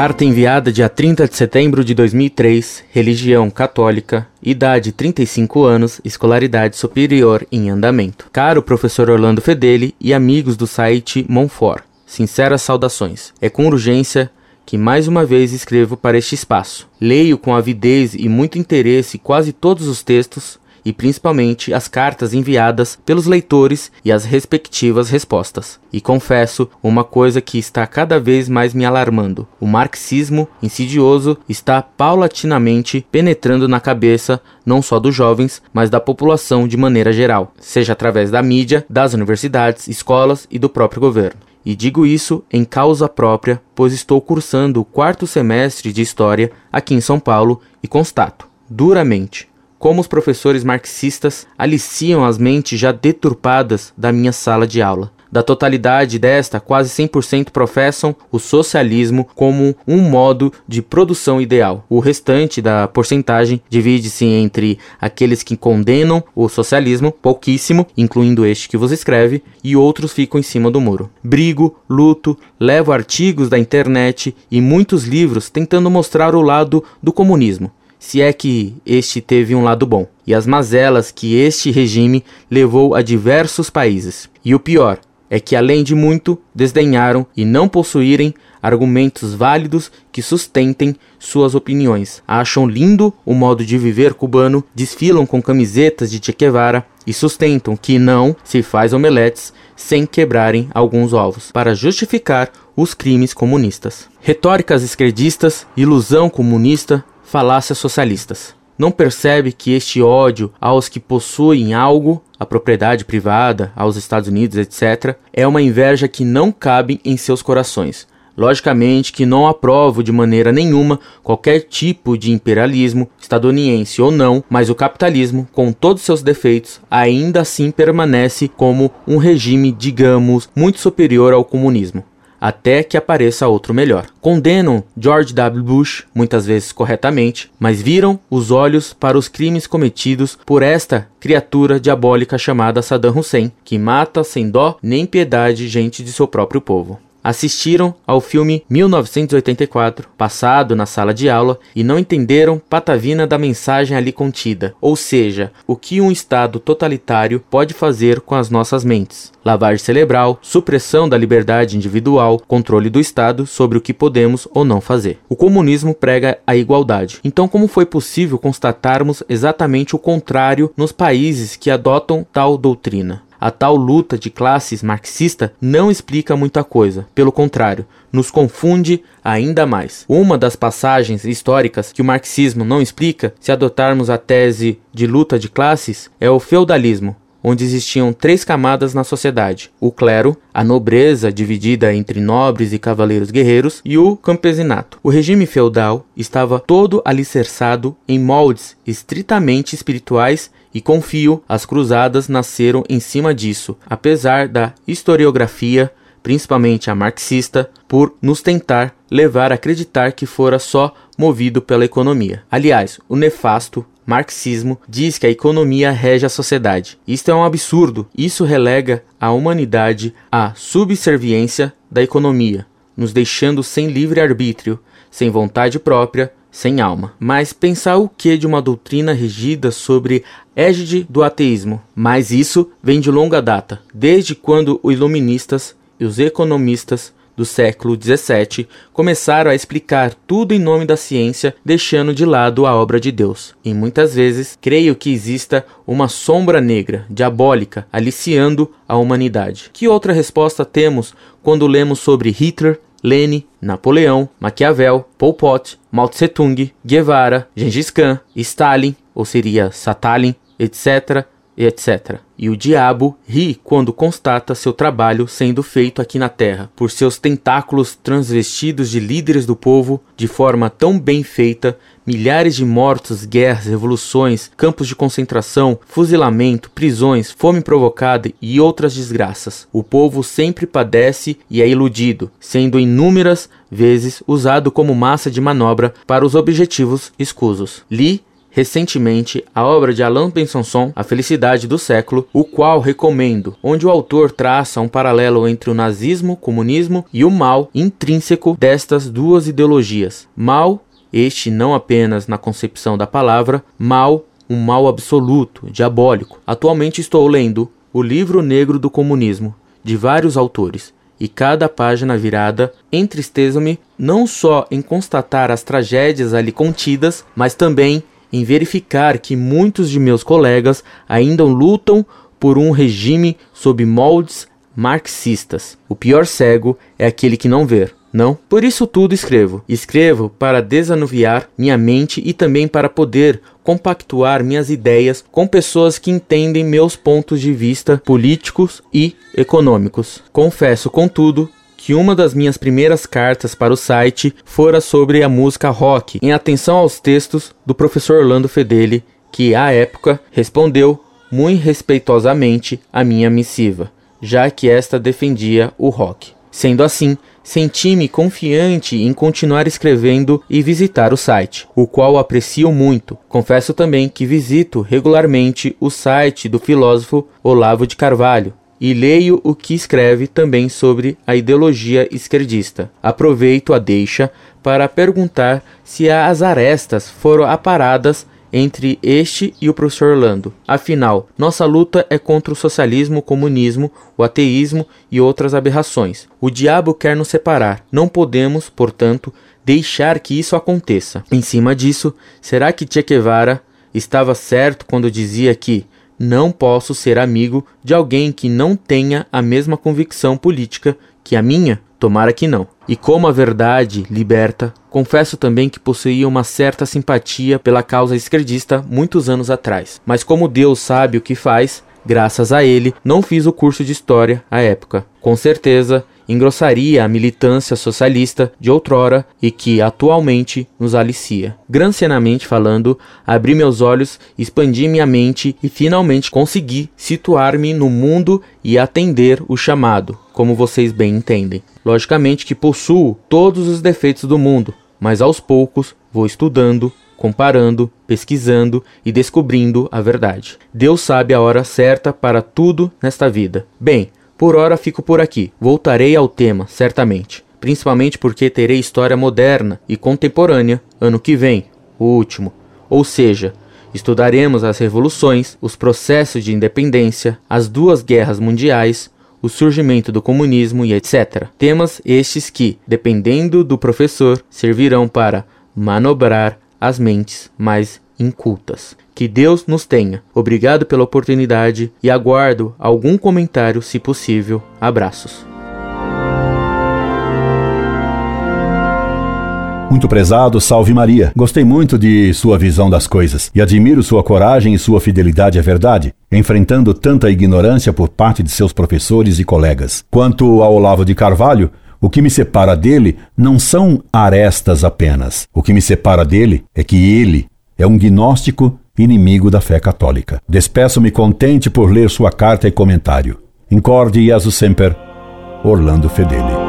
Carta enviada dia 30 de setembro de 2003, religião católica, idade 35 anos, escolaridade superior em andamento. Caro professor Orlando Fedeli e amigos do site Monfort, sinceras saudações. É com urgência que mais uma vez escrevo para este espaço. Leio com avidez e muito interesse quase todos os textos e principalmente as cartas enviadas pelos leitores e as respectivas respostas. E confesso uma coisa que está cada vez mais me alarmando: o marxismo insidioso está paulatinamente penetrando na cabeça não só dos jovens, mas da população de maneira geral, seja através da mídia, das universidades, escolas e do próprio governo. E digo isso em causa própria, pois estou cursando o quarto semestre de História aqui em São Paulo e constato, duramente, como os professores marxistas aliciam as mentes já deturpadas da minha sala de aula. Da totalidade desta, quase 100% professam o socialismo como um modo de produção ideal. O restante da porcentagem divide-se entre aqueles que condenam o socialismo, pouquíssimo, incluindo este que vos escreve, e outros ficam em cima do muro. Brigo, luto, levo artigos da internet e muitos livros tentando mostrar o lado do comunismo se é que este teve um lado bom, e as mazelas que este regime levou a diversos países. E o pior é que, além de muito, desdenharam e não possuírem argumentos válidos que sustentem suas opiniões. Acham lindo o modo de viver cubano, desfilam com camisetas de Che Guevara e sustentam que não se faz omeletes sem quebrarem alguns ovos, para justificar os crimes comunistas. Retóricas esquerdistas, ilusão comunista, falácias socialistas. Não percebe que este ódio aos que possuem algo, a propriedade privada, aos Estados Unidos, etc., é uma inveja que não cabe em seus corações. Logicamente que não aprovo de maneira nenhuma qualquer tipo de imperialismo, estadunidense ou não, mas o capitalismo, com todos seus defeitos, ainda assim permanece como um regime, digamos, muito superior ao comunismo até que apareça outro melhor. Condenam George W. Bush, muitas vezes corretamente, mas viram os olhos para os crimes cometidos por esta criatura diabólica chamada Saddam Hussein, que mata sem dó nem piedade gente de seu próprio povo assistiram ao filme 1984, passado na sala de aula, e não entenderam patavina da mensagem ali contida, ou seja, o que um Estado totalitário pode fazer com as nossas mentes. Lavagem cerebral, supressão da liberdade individual, controle do Estado sobre o que podemos ou não fazer. O comunismo prega a igualdade. Então, como foi possível constatarmos exatamente o contrário nos países que adotam tal doutrina? A tal luta de classes marxista não explica muita coisa, pelo contrário, nos confunde ainda mais. Uma das passagens históricas que o marxismo não explica, se adotarmos a tese de luta de classes, é o feudalismo, onde existiam três camadas na sociedade: o clero, a nobreza dividida entre nobres e cavaleiros guerreiros e o campesinato. O regime feudal estava todo alicerçado em moldes estritamente espirituais e confio as cruzadas nasceram em cima disso, apesar da historiografia, principalmente a marxista, por nos tentar levar a acreditar que fora só movido pela economia. Aliás, o nefasto marxismo diz que a economia rege a sociedade. Isto é um absurdo. Isso relega a humanidade à subserviência da economia, nos deixando sem livre arbítrio, sem vontade própria, sem alma. Mas pensar o que de uma doutrina regida sobre égide do ateísmo? Mas isso vem de longa data, desde quando os iluministas e os economistas do século XVII começaram a explicar tudo em nome da ciência, deixando de lado a obra de Deus. E muitas vezes creio que exista uma sombra negra, diabólica, aliciando a humanidade. Que outra resposta temos quando lemos sobre Hitler, Lenin, Napoleão, Maquiavel, Pol Pot, Mao Tse Tung, Guevara, Gengis Khan, Stalin, ou seria Satalin, etc, etc. E o diabo ri quando constata seu trabalho sendo feito aqui na terra, por seus tentáculos transvestidos de líderes do povo, de forma tão bem feita, milhares de mortos, guerras, revoluções, campos de concentração, fuzilamento, prisões, fome provocada e outras desgraças. O povo sempre padece e é iludido, sendo inúmeras vezes usado como massa de manobra para os objetivos escusos. Li recentemente a obra de Alain Bensanson, A Felicidade do Século, o qual recomendo, onde o autor traça um paralelo entre o nazismo, comunismo e o mal intrínseco destas duas ideologias. Mal, este não apenas na concepção da palavra, mal, um mal absoluto, diabólico. Atualmente estou lendo O Livro Negro do Comunismo, de vários autores e cada página virada entristeço-me não só em constatar as tragédias ali contidas, mas também em verificar que muitos de meus colegas ainda lutam por um regime sob moldes marxistas. O pior cego é aquele que não vê. Não? Por isso tudo escrevo. Escrevo para desanuviar minha mente e também para poder compactuar minhas ideias com pessoas que entendem meus pontos de vista políticos e econômicos. Confesso, contudo, que uma das minhas primeiras cartas para o site fora sobre a música rock, em atenção aos textos do professor Orlando Fedeli, que à época respondeu muito respeitosamente a minha missiva, já que esta defendia o rock. Sendo assim, senti-me confiante em continuar escrevendo e visitar o site, o qual aprecio muito. Confesso também que visito regularmente o site do filósofo Olavo de Carvalho e leio o que escreve também sobre a ideologia esquerdista. Aproveito a deixa para perguntar se as arestas foram aparadas entre este e o professor Orlando. Afinal, nossa luta é contra o socialismo, o comunismo, o ateísmo e outras aberrações. O diabo quer nos separar. Não podemos, portanto, deixar que isso aconteça. Em cima disso, será que Che Guevara estava certo quando dizia que não posso ser amigo de alguém que não tenha a mesma convicção política que a minha? Tomara que não. E como a verdade liberta, confesso também que possuía uma certa simpatia pela causa esquerdista muitos anos atrás. Mas como Deus sabe o que faz, graças a ele, não fiz o curso de história à época. Com certeza, engrossaria a militância socialista de outrora e que atualmente nos alicia. Grancianamente falando, abri meus olhos, expandi minha mente e finalmente consegui situar-me no mundo e atender o chamado, como vocês bem entendem. Logicamente que possuo todos os defeitos do mundo, mas aos poucos vou estudando, comparando, pesquisando e descobrindo a verdade. Deus sabe a hora certa para tudo nesta vida. Bem, por hora fico por aqui. Voltarei ao tema, certamente. Principalmente porque terei história moderna e contemporânea ano que vem, o último. Ou seja, estudaremos as revoluções, os processos de independência, as duas guerras mundiais, o surgimento do comunismo e etc. Temas estes que, dependendo do professor, servirão para manobrar as mentes mais incultas. Que Deus nos tenha. Obrigado pela oportunidade e aguardo algum comentário, se possível. Abraços. Muito prezado, salve Maria. Gostei muito de sua visão das coisas e admiro sua coragem e sua fidelidade à verdade, enfrentando tanta ignorância por parte de seus professores e colegas. Quanto ao Olavo de Carvalho, o que me separa dele não são arestas apenas. O que me separa dele é que ele é um gnóstico inimigo da fé católica. Despeço-me contente por ler sua carta e comentário. Incorde Jesus Semper, Orlando Fedeli.